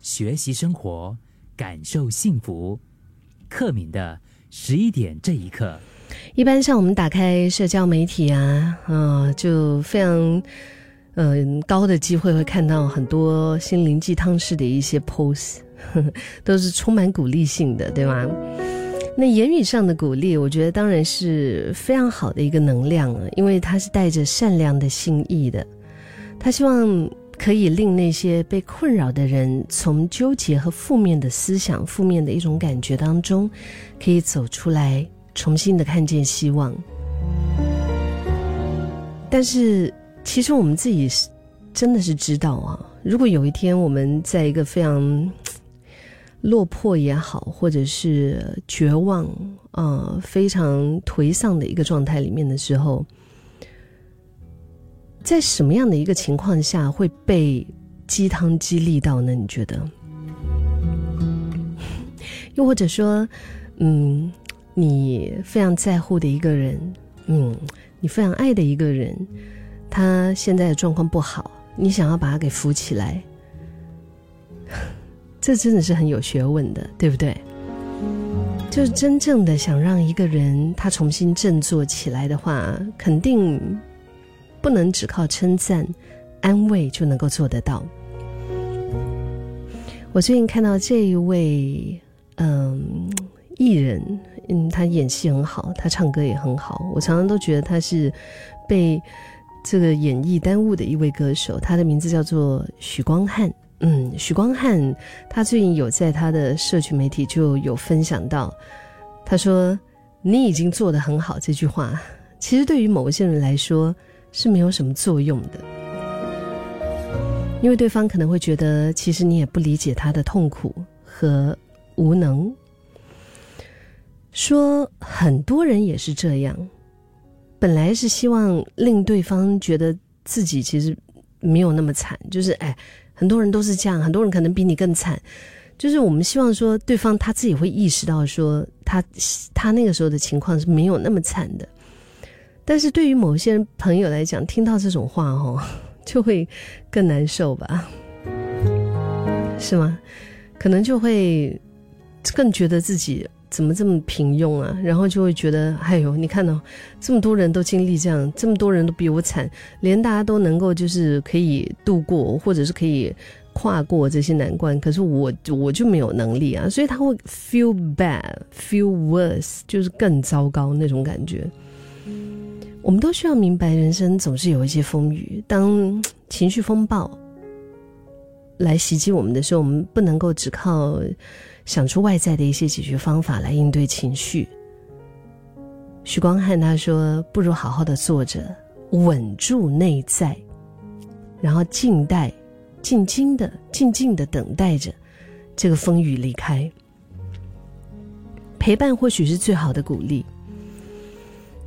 学习生活，感受幸福。克敏的十一点这一刻，一般像我们打开社交媒体啊，啊，就非常嗯高的机会会看到很多心灵鸡汤式的一些 post，都是充满鼓励性的，对吗？那言语上的鼓励，我觉得当然是非常好的一个能量了，因为它是带着善良的心意的，他希望。可以令那些被困扰的人从纠结和负面的思想、负面的一种感觉当中，可以走出来，重新的看见希望。但是，其实我们自己是真的是知道啊，如果有一天我们在一个非常落魄也好，或者是绝望啊、非常颓丧的一个状态里面的时候。在什么样的一个情况下会被鸡汤激励到呢？你觉得？又或者说，嗯，你非常在乎的一个人，嗯，你非常爱的一个人，他现在的状况不好，你想要把他给扶起来，这真的是很有学问的，对不对？就是真正的想让一个人他重新振作起来的话，肯定。不能只靠称赞、安慰就能够做得到。我最近看到这一位嗯艺人，嗯，他演戏很好，他唱歌也很好。我常常都觉得他是被这个演艺耽误的一位歌手。他的名字叫做许光汉。嗯，许光汉他最近有在他的社群媒体就有分享到，他说：“你已经做得很好。”这句话其实对于某些人来说。是没有什么作用的，因为对方可能会觉得，其实你也不理解他的痛苦和无能。说很多人也是这样，本来是希望令对方觉得自己其实没有那么惨，就是哎，很多人都是这样，很多人可能比你更惨，就是我们希望说对方他自己会意识到，说他他那个时候的情况是没有那么惨的。但是对于某些朋友来讲，听到这种话哦，就会更难受吧？是吗？可能就会更觉得自己怎么这么平庸啊？然后就会觉得，哎呦，你看到这么多人都经历这样，这么多人都比我惨，连大家都能够就是可以度过，或者是可以跨过这些难关，可是我我就没有能力啊，所以他会 feel bad，feel worse，就是更糟糕那种感觉。我们都需要明白，人生总是有一些风雨。当情绪风暴来袭击我们的时候，我们不能够只靠想出外在的一些解决方法来应对情绪。许光汉他说：“不如好好的坐着，稳住内在，然后静待、静静的、静静的等待着这个风雨离开。陪伴或许是最好的鼓励。”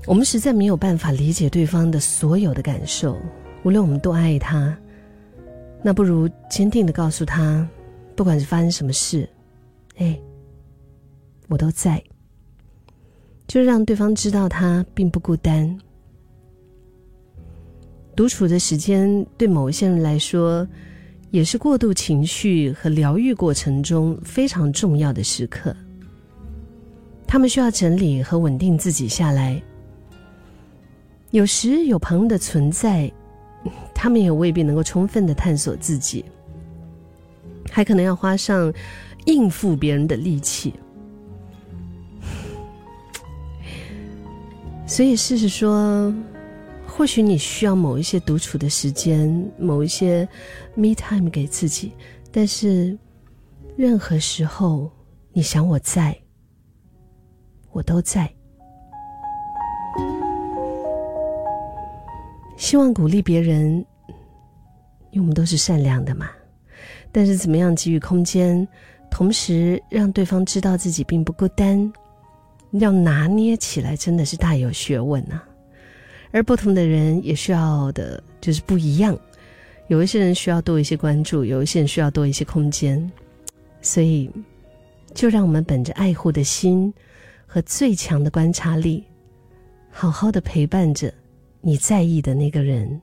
我们实在没有办法理解对方的所有的感受，无论我们多爱他，那不如坚定的告诉他，不管是发生什么事，哎，我都在，就让对方知道他并不孤单。独处的时间对某一些人来说，也是过渡情绪和疗愈过程中非常重要的时刻。他们需要整理和稳定自己下来。有时有朋友的存在，他们也未必能够充分的探索自己，还可能要花上应付别人的力气。所以，试试说，或许你需要某一些独处的时间，某一些 me time 给自己。但是，任何时候，你想我在，我都在。希望鼓励别人，因为我们都是善良的嘛。但是怎么样给予空间，同时让对方知道自己并不孤单，要拿捏起来真的是大有学问啊。而不同的人也需要的就是不一样，有一些人需要多一些关注，有一些人需要多一些空间。所以，就让我们本着爱护的心和最强的观察力，好好的陪伴着。你在意的那个人。